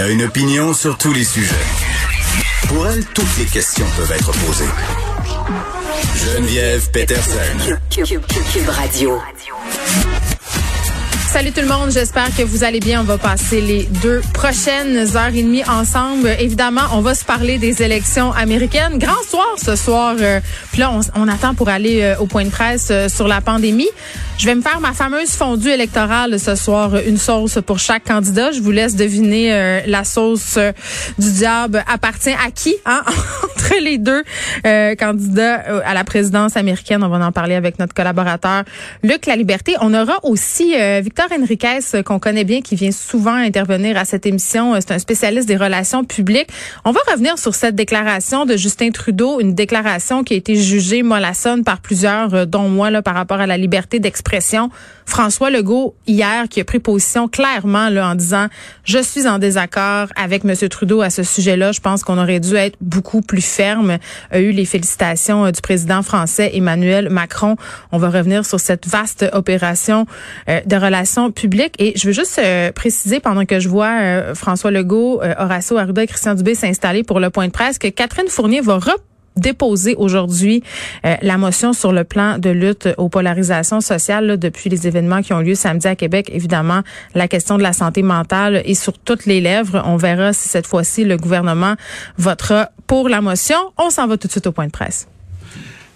Elle a une opinion sur tous les sujets. Pour elle, toutes les questions peuvent être posées. Geneviève Peterson. Cube Radio. Salut tout le monde, j'espère que vous allez bien. On va passer les deux prochaines heures et demie ensemble. Évidemment, on va se parler des élections américaines. Grand soir ce soir. Euh, puis là, on, attend pour aller euh, au point de presse euh, sur la pandémie. Je vais me faire ma fameuse fondue électorale ce soir, une sauce pour chaque candidat. Je vous laisse deviner la sauce du diable appartient à qui hein? entre les deux candidats à la présidence américaine. On va en parler avec notre collaborateur Luc La Liberté. On aura aussi Victor Victor Enriquez, euh, qu'on connaît bien, qui vient souvent intervenir à cette émission, euh, c'est un spécialiste des relations publiques. On va revenir sur cette déclaration de Justin Trudeau, une déclaration qui a été jugée mollassonne par plusieurs, euh, dont moi, là, par rapport à la liberté d'expression. François Legault, hier, qui a pris position clairement là, en disant « Je suis en désaccord avec M. Trudeau à ce sujet-là. Je pense qu'on aurait dû être beaucoup plus ferme. » a eu les félicitations du président français Emmanuel Macron. On va revenir sur cette vaste opération de relations publique. Et je veux juste euh, préciser, pendant que je vois euh, François Legault, euh, Horacio Arruda et Christian Dubé s'installer pour le point de presse, que Catherine Fournier va déposer aujourd'hui la motion sur le plan de lutte aux polarisations sociales depuis les événements qui ont lieu samedi à Québec. Évidemment, la question de la santé mentale est sur toutes les lèvres. On verra si cette fois-ci le gouvernement votera pour la motion. On s'en va tout de suite au point de presse.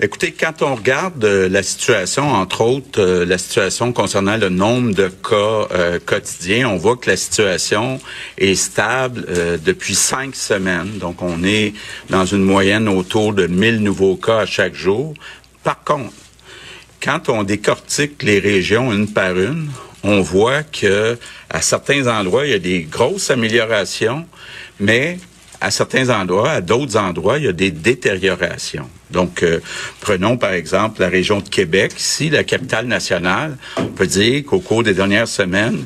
Écoutez, quand on regarde euh, la situation, entre autres euh, la situation concernant le nombre de cas euh, quotidiens, on voit que la situation est stable depuis cinq semaines. Donc, on est dans une moyenne autour de 1000 nouveaux cas à chaque jour. Par contre, quand on décortique les régions une par une, on voit que à certains endroits, il y a des grosses améliorations, mais à certains endroits, à d'autres endroits, il y a des détériorations. Donc, euh, prenons par exemple la région de Québec, ici, la capitale nationale. On peut dire qu'au cours des dernières semaines,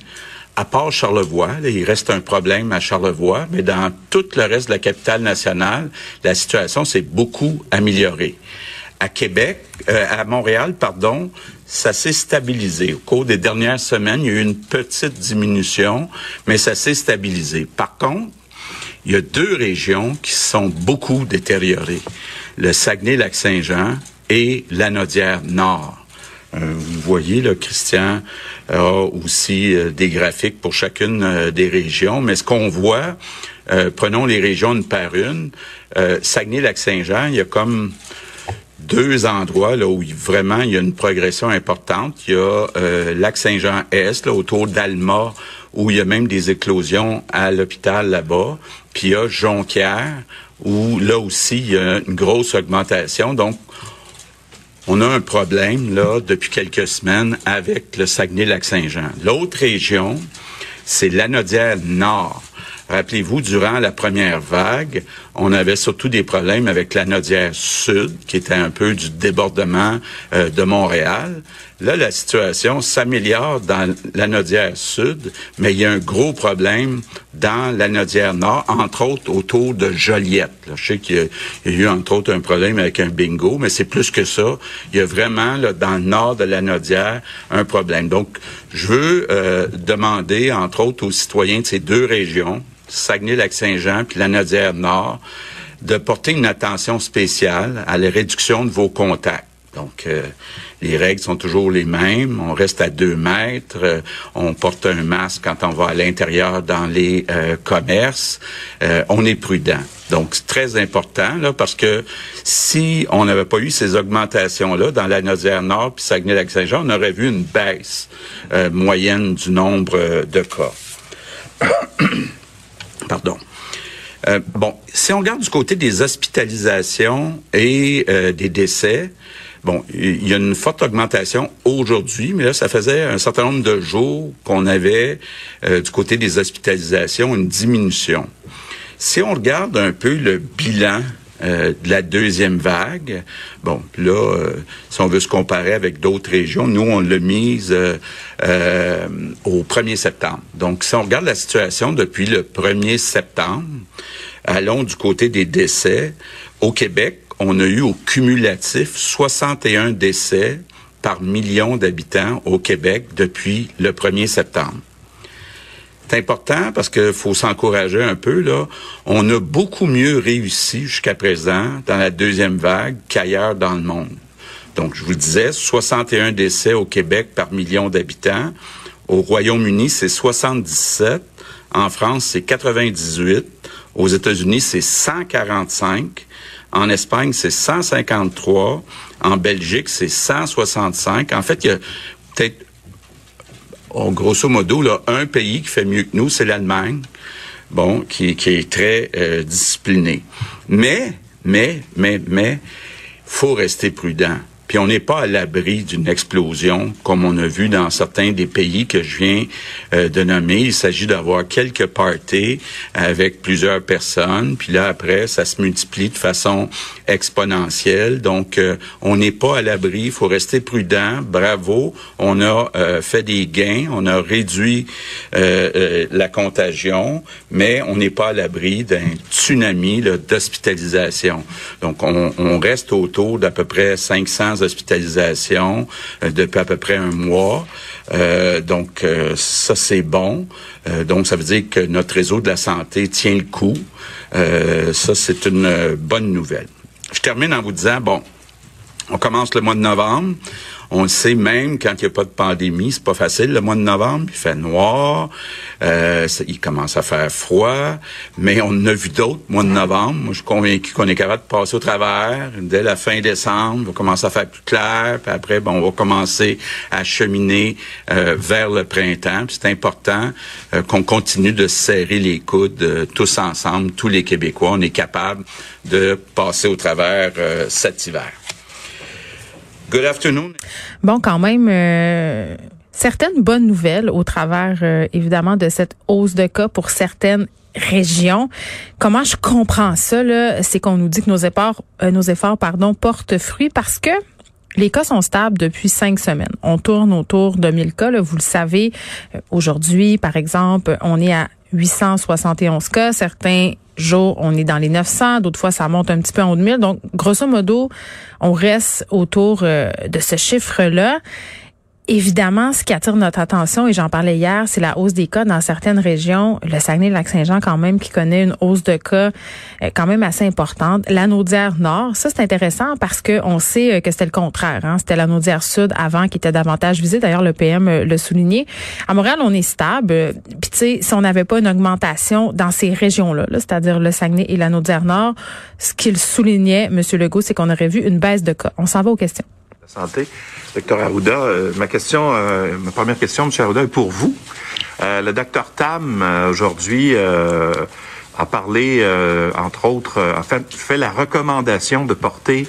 à part Charlevoix, il reste un problème à Charlevoix, mais dans tout le reste de la capitale nationale, la situation s'est beaucoup améliorée. À Québec, euh, à Montréal, pardon, ça s'est stabilisé. Au cours des dernières semaines, il y a eu une petite diminution, mais ça s'est stabilisé. Par contre, il y a deux régions qui sont beaucoup détériorées. Le Saguenay-Lac-Saint-Jean et l'Anaudière-Nord. Euh, vous voyez, là, Christian a aussi euh, des graphiques pour chacune euh, des régions, mais ce qu'on voit, prenons les régions une par une, Saguenay-Lac-Saint-Jean, il y a comme deux endroits là où vraiment il y a une progression importante. Il y a Lac-Saint-Jean-Est, autour d'Alma, où il y a même des éclosions à l'hôpital là-bas. Puis il y a Jonquière, où là aussi il y a une grosse augmentation. Donc, on a un problème là depuis quelques semaines avec le Saguenay-Lac-Saint-Jean. L'autre région, c'est l'Anodière Nord. Rappelez-vous, durant la première vague, on avait surtout des problèmes avec la Nodière Sud, qui était un peu du débordement euh, de Montréal. Là, la situation s'améliore dans la Nodière Sud, mais il y a un gros problème dans la Nodière Nord, entre autres autour de Joliette. je sais qu'il y, a eu, entre autres, un problème avec un bingo, mais c'est plus que ça. Il y a vraiment, là, dans le nord de la Nodière, un problème. Donc, je veux euh, demander, entre autres, aux citoyens de ces deux régions, Saguenay-Lac-Saint-Jean puis la Nord, de porter une attention spéciale à la réduction de vos contacts. Donc, euh, les règles sont toujours les mêmes. On reste à deux mètres. Euh, on porte un masque quand on va à l'intérieur dans les euh, commerces. on est prudent. Donc, c'est très important là, parce que si on n'avait pas eu ces augmentations-là dans la Nodière Nord puis Saguenay-Lac-Saint-Jean, on aurait vu une baisse moyenne du nombre de cas. Pardon. Euh, bon, si on regarde du côté des hospitalisations et euh, des décès, bon, il y a une forte augmentation aujourd'hui, mais là, ça faisait un certain nombre de jours qu'on avait euh, du côté des hospitalisations une diminution. Si on regarde un peu le bilan euh, de la deuxième vague. Bon, là, euh, si on veut se comparer avec d'autres régions, nous, on l'a mise euh, au 1er septembre. Donc, si on regarde la situation depuis le 1er septembre, allons du côté des décès. Au Québec, on a eu au cumulatif 61 décès par million d'habitants au Québec depuis le 1er septembre. C'est important parce qu'il faut s'encourager un peu. Là, on a beaucoup mieux réussi jusqu'à présent dans la deuxième vague qu'ailleurs dans le monde. Donc, je vous le disais, 61 décès au Québec par million d'habitants. Au Royaume-Uni, c'est 77. En France, c'est 98. Aux États-Unis, c'est 145. En Espagne, c'est 153. En Belgique, c'est 165. En fait, il y a peut-être, oh, grosso modo, là, un pays qui fait mieux que nous, c'est l'Allemagne. Bon, qui, qui est très euh, discipliné. Mais, mais, mais, mais, faut rester prudent. Puis on n'est pas à l'abri d'une explosion comme on a vu dans certains des pays que je viens euh, de nommer. Il s'agit d'avoir quelques parties avec plusieurs personnes, puis là après ça se multiplie de façon exponentielle. Donc euh, on n'est pas à l'abri, il faut rester prudent. Bravo, on a euh, fait des gains, on a réduit la contagion, mais on n'est pas à l'abri d'un tsunami d'hospitalisation. Donc on, on reste autour d'à peu près 500 euh, depuis à peu près un mois. Euh, donc, euh, ça, c'est bon. donc, ça veut dire que notre réseau de la santé tient le coup. ça, c'est une bonne nouvelle. Je termine en vous disant, bon, on commence le mois de novembre. On le sait même quand il n'y a pas de pandémie, c'est pas facile. Le mois de novembre, il fait noir, euh, il commence à faire froid, mais on a vu d'autres mois de novembre. Moi, je suis convaincu qu'on est capable de passer au travers. Dès la fin décembre, on va commencer à faire plus clair, puis après, bon, on va commencer à cheminer euh, vers le printemps. C'est important euh, qu'on continue de serrer les coudes euh, tous ensemble, tous les Québécois. On est capable de passer au travers cet hiver. Good afternoon. Bon, quand même, euh, certaines bonnes nouvelles au travers, euh, évidemment, de cette hausse de cas pour certaines régions. Comment je comprends ça, là? C'est qu'on nous dit que nos efforts, euh, nos efforts, pardon, portent fruit parce que les cas sont stables depuis cinq semaines. On tourne autour de 1000 cas. Là, vous le savez, aujourd'hui, par exemple, on est à 871 cas. Certains jours, on est dans les 900. D'autres fois, ça monte un petit peu en haut de 1000. Donc, grosso modo, on reste autour euh, de ce chiffre-là. Évidemment, ce qui attire notre attention, et j'en parlais hier, c'est la hausse des cas dans certaines régions. Le Saguenay-Lac-Saint-Jean, quand même, qui connaît une hausse de cas euh, quand même assez importante. La Nord, ça, c'est intéressant parce que on sait euh, que c'était le contraire. Hein? C'était la Sud avant qui était davantage visée. D'ailleurs, le PM euh, le soulignait. À Montréal, on est stable. Puis, tu sais, si on n'avait pas une augmentation dans ces régions-là, -là, cest à dire le Saguenay et la Nord, ce qu'il soulignait, M. Legault, c'est qu'on aurait vu une baisse de cas. On s'en va aux questions santé. Docteur Arruda, euh, ma question, euh, ma première question, M. Arruda, est pour vous. Euh, le docteur Tam, aujourd'hui, a parlé, entre autres, a fait, fait la recommandation de porter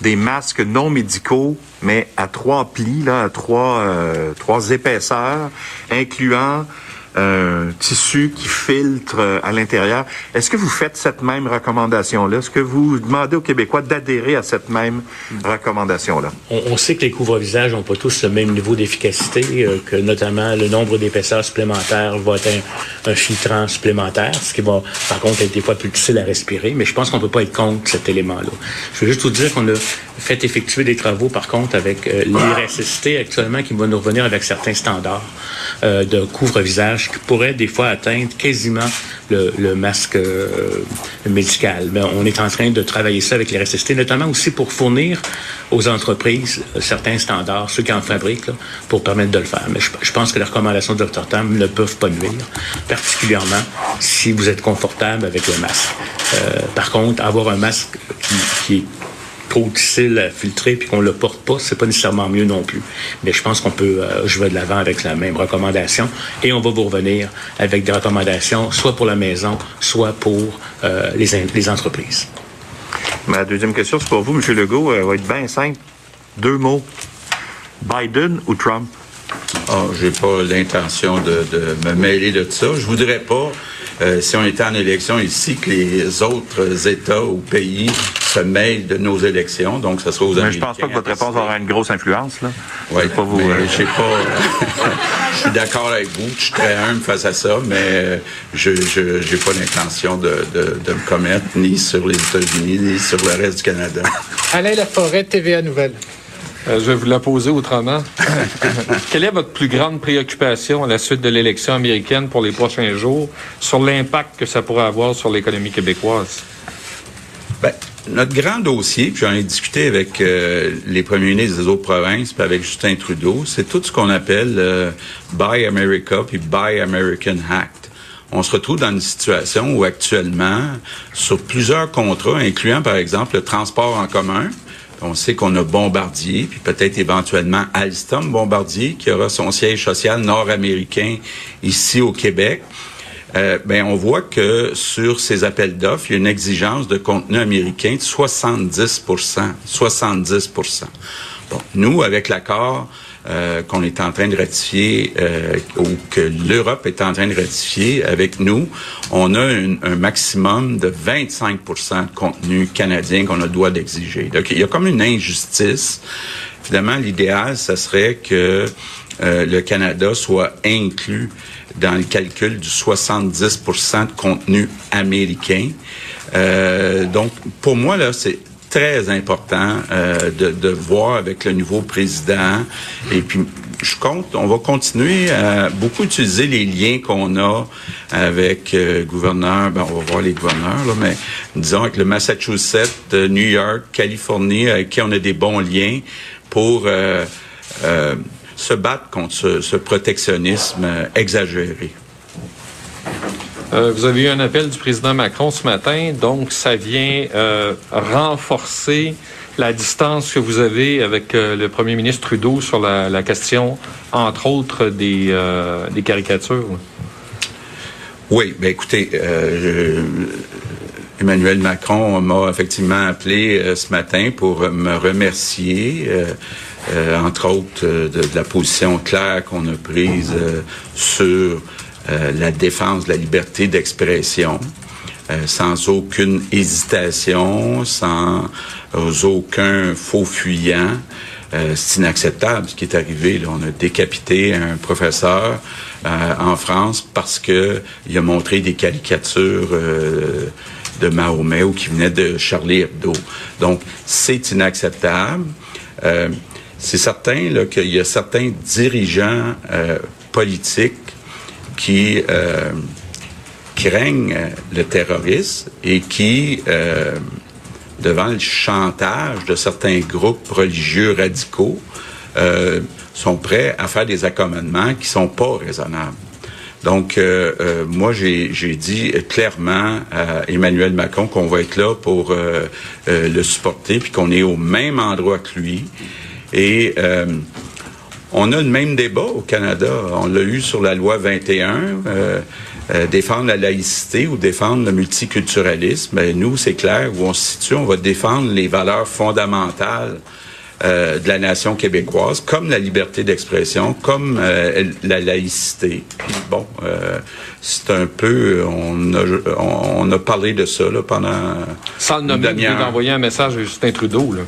des masques non médicaux, mais à trois plis, là, à trois, trois épaisseurs, incluant un tissu qui filtre euh, à l'intérieur. Est-ce que vous faites cette même recommandation-là? Est-ce que vous demandez aux Québécois d'adhérer à cette même recommandation-là? On, sait que les couvre-visages n'ont pas tous le même niveau d'efficacité, euh, que notamment le nombre d'épaisseurs supplémentaires va être un, filtrant supplémentaire, ce qui va, par contre, être des fois plus difficile à respirer, mais je pense qu'on ne peut pas être contre cet élément-là. Je veux juste vous dire qu'on a fait effectuer des travaux, par contre, avec euh, l'IRSST actuellement, qui va nous revenir avec certains standards de couvre-visage pourrait des fois atteindre quasiment le, masque euh, médical. Mais on est en train de travailler ça avec les RSST, notamment aussi pour fournir aux entreprises certains standards, ceux qui en fabriquent, pour permettre de le faire. Mais je, pense que les recommandations de Dr Tam ne peuvent pas nuire, particulièrement si vous êtes confortable avec le masque. Euh, par contre, avoir un masque qui est trop difficile à filtrer puis qu'on le porte pas, c'est pas nécessairement mieux non plus. Mais je pense qu'on peut euh, jouer de l'avant avec la même recommandation et on va vous revenir avec des recommandations soit pour la maison, soit pour euh, les, les entreprises. Ma deuxième question, c'est pour vous, M. Legault. Elle va être bien simple. Deux mots. Biden ou Trump? Oh, j'ai pas l'intention de, de, me mêler de ça. Je voudrais pas, euh, si on était en élection ici, que les autres États ou pays se mêlent de nos élections. Donc, ça sera aux Mais je pense pas que votre réponse aura une grosse influence, là. Oui, pas vous. Euh, je pas. je suis d'accord avec vous. Je suis très humble face à ça, mais euh, je n'ai pas l'intention de, de, de, me commettre ni sur les États-Unis, ni sur le reste du Canada. Alain Laforêt, TVA Nouvelle. Euh, je vais vous la poser autrement. Quelle est votre plus grande préoccupation à la suite de l'élection américaine pour les prochains jours sur l'impact que ça pourrait avoir sur l'économie québécoise? Ben, notre grand dossier, puis j'en ai discuté avec euh, les premiers ministres des autres provinces, puis avec Justin Trudeau, c'est tout ce qu'on appelle euh, Buy America puis Buy American Act. On se retrouve dans une situation où actuellement, sur plusieurs contrats, incluant par exemple le transport en commun, on sait qu'on a Bombardier, puis peut-être éventuellement Alstom Bombardier, qui aura son siège social nord-américain ici au Québec. Euh, ben, on voit que sur ces appels d'offres, il y a une exigence de contenu américain de 70% 70% Bon, nous, avec l'accord euh, qu'on est en train de ratifier euh, ou que l'Europe est en train de ratifier avec nous, on a un maximum de 25 de contenu canadien qu'on a le droit d'exiger. Donc, il y a comme une injustice. Finalement, l'idéal, ce serait que euh, le Canada soit inclus dans le calcul du 70% de contenu américain. Donc, pour moi, là, c'est très important euh, de, de, voir avec le nouveau président. Et puis, je compte, on va continuer à beaucoup utiliser les liens qu'on a avec euh, gouverneur, ben, on va voir les gouverneurs, là, mais disons avec le Massachusetts, New York, Californie, avec qui on a des bons liens pour euh, euh, se battre contre ce, ce protectionnisme exagéré. Euh, vous avez eu un appel du président Macron ce matin, donc ça vient euh, renforcer la distance que vous avez avec euh, le premier ministre Trudeau sur la, question, entre autres, des, des caricatures. Oui, ben écoutez, Emmanuel Macron m'a effectivement appelé ce matin pour me remercier. Entre autres de, la position claire qu'on a prise sur la défense de la liberté d'expression, sans aucune hésitation, sans aucun faux fuyant. c'est inacceptable ce qui est arrivé. Là. On a décapité un professeur en France parce que il a montré des caricatures de Mahomet ou qui venaient de Charlie Hebdo. Donc, c'est inacceptable. Euh, c'est certain qu'il y a certains dirigeants euh, politiques qui euh, craignent le terrorisme et qui, euh, devant le chantage de certains groupes religieux radicaux, euh, sont prêts à faire des accommodements qui sont pas raisonnables. Donc, euh, euh, moi, j'ai dit clairement à Emmanuel Macron qu'on va être là pour euh, le supporter, puis qu'on est au même endroit que lui. Et euh, on a le même débat au Canada. On l'a eu sur la loi 21. Euh, euh, défendre la laïcité ou défendre le multiculturalisme, ben, nous, c'est clair, où on se situe, on va défendre les valeurs fondamentales euh, de la nation québécoise, comme la liberté d'expression, comme euh, la laïcité. Puis bon, euh, c'est un peu, on a, on a parlé de ça là, pendant. Sans le nommer, vous envoyer un message à Justin Trudeau. Là.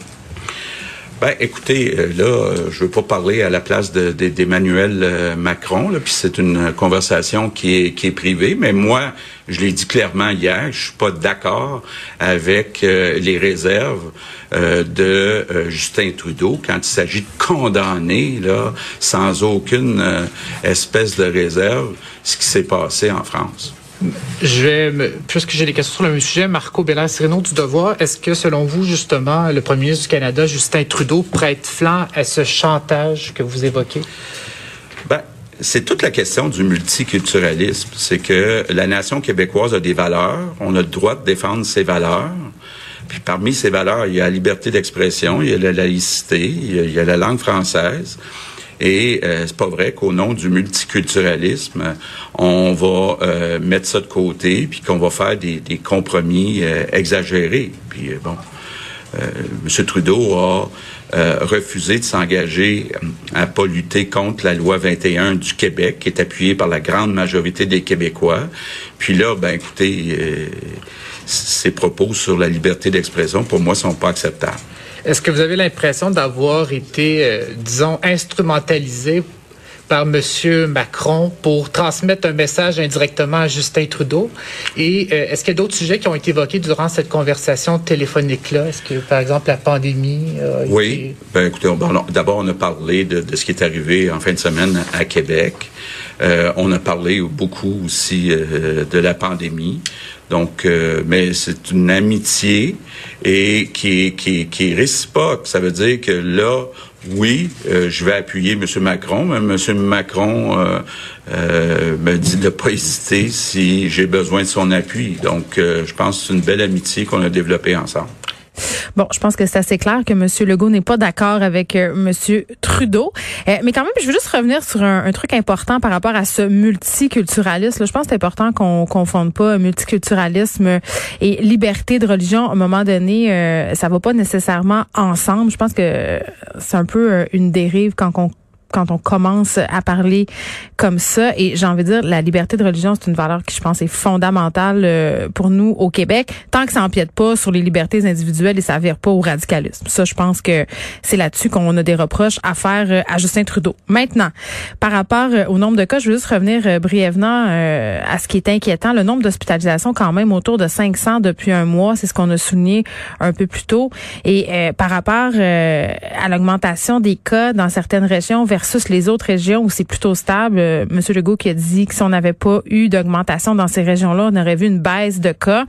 Ben, écoutez, euh, là, euh, je veux pas parler à la place d'Emmanuel euh, Macron, puis c'est une conversation qui est, qui est privée, mais moi, je l'ai dit clairement hier, je suis pas d'accord avec les réserves de Justin Trudeau quand il s'agit de condamner, là, sans aucune espèce de réserve, ce qui s'est passé en France. Je vais, puisque j'ai des questions sur le même sujet, Marco Bellin Sireno du Devoir, est-ce que selon vous, justement, le premier ministre du Canada, Justin Trudeau, prête flanc à ce chantage que vous évoquez? Ben, c'est toute la question du multiculturalisme. C'est que la nation québécoise a des valeurs, on a le droit de défendre ses valeurs. Puis parmi ces valeurs, il y a la liberté d'expression, il y a la laïcité, il y a la langue française. Et euh, c'est pas vrai qu'au nom du multiculturalisme, on va euh, mettre ça de côté, puis qu'on va faire des, des compromis euh, exagérés. Puis euh, bon, euh, M. Trudeau a refusé de s'engager à pas lutter contre la loi 21 du Québec, qui est appuyée par la grande majorité des Québécois. Puis là, ben écoutez, ses propos sur la liberté d'expression, pour moi, sont pas acceptables. Est-ce que vous avez l'impression d'avoir été, euh, disons, instrumentalisé par M. Macron pour transmettre un message indirectement à Justin Trudeau? Et euh, est-ce qu'il y a d'autres sujets qui ont été évoqués durant cette conversation téléphonique-là? Est-ce que, par exemple, la pandémie? oui. Ben, écoutez, d'abord, on a parlé de, de, ce qui est arrivé en fin de semaine à Québec. Euh, on a parlé beaucoup aussi euh, de la pandémie. Donc, euh, mais c'est une amitié et qui qui, qui est réciproque. Ça veut dire que là, oui, je vais appuyer M. Macron, mais M. Macron me dit de pas hésiter si j'ai besoin de son appui. Donc, je pense que c'est une belle amitié qu'on a développée ensemble. Bon, je pense que c'est assez clair que M. Legault n'est pas d'accord avec euh, M. Trudeau. Euh, mais quand même, je veux juste revenir sur un, truc important par rapport à ce multiculturalisme. je pense que c'est important qu'on confonde pas multiculturalisme et liberté de religion. À un moment donné, euh, ça va pas nécessairement ensemble. Je pense que c'est un peu euh, une dérive quand on quand on commence à parler comme ça. Et j'ai envie de dire, la liberté de religion, c'est une valeur qui, je pense, est fondamentale euh, pour nous au Québec, tant que ça empiète pas sur les libertés individuelles et ça vire pas au radicalisme. Ça, je pense que c'est là-dessus qu'on a des reproches à faire euh, à Justin Trudeau. Maintenant, par rapport euh, au nombre de cas, je veux juste revenir brièvement à ce qui est inquiétant. Le nombre d'hospitalisations, quand même, autour de 500 depuis un mois, c'est ce qu'on a souligné un peu plus tôt. Et par rapport à l'augmentation des cas dans certaines régions vers versus les autres régions où c'est plutôt stable. Euh, Monsieur Legault qui a dit que si on n'avait pas eu d'augmentation dans ces régions-là, on aurait vu une baisse de cas.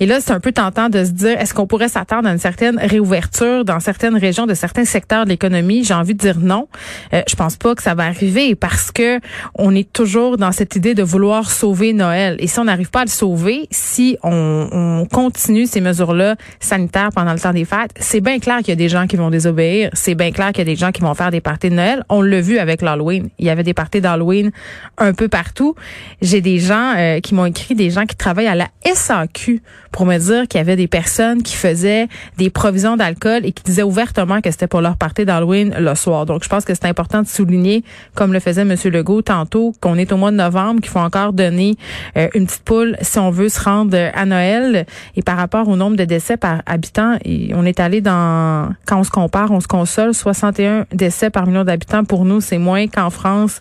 Et là, c'est un peu tentant de se dire, est-ce qu'on pourrait s'attendre à une certaine réouverture dans certaines régions de certains secteurs de l'économie? J'ai envie de dire non. Euh, je pense pas que ça va arriver parce que on est toujours dans cette idée de vouloir sauver Noël. Et si on n'arrive pas à le sauver, si on, on continue ces mesures-là sanitaires pendant le temps des fêtes, c'est bien clair qu'il y a des gens qui vont désobéir. C'est bien clair qu'il y a des gens qui vont faire des parties de Noël. On l'a vu avec l'Halloween. Il y avait des parties d'Halloween un peu partout. J'ai des gens euh, qui m'ont écrit, des gens qui travaillent à la SAQ pour me dire qu'il y avait des personnes qui faisaient des provisions d'alcool et qui disaient ouvertement que c'était pour leur partie d'Halloween le soir. Donc, je pense que c'est important de souligner, comme le faisait M. Legault tantôt, qu'on est au mois de novembre, qu'il faut encore donner euh, une petite poule si on veut se rendre à Noël. Et par rapport au nombre de décès par habitant, on est allé dans, quand on se compare, on se console, 61 décès par million d'habitants pour nous, c'est moins qu'en France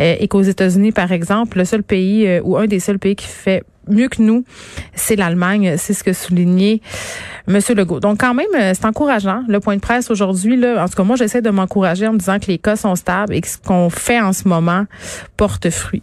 euh, et qu'aux États-Unis, par exemple. Le seul pays euh, ou un des seuls pays qui fait mieux que nous, c'est l'Allemagne. C'est ce que soulignait M. Legault. Donc, quand même, euh, c'est encourageant. Le point de presse aujourd'hui, là, en tout cas, moi, j'essaie de m'encourager en me disant que les cas sont stables et que ce qu'on fait en ce moment porte fruit.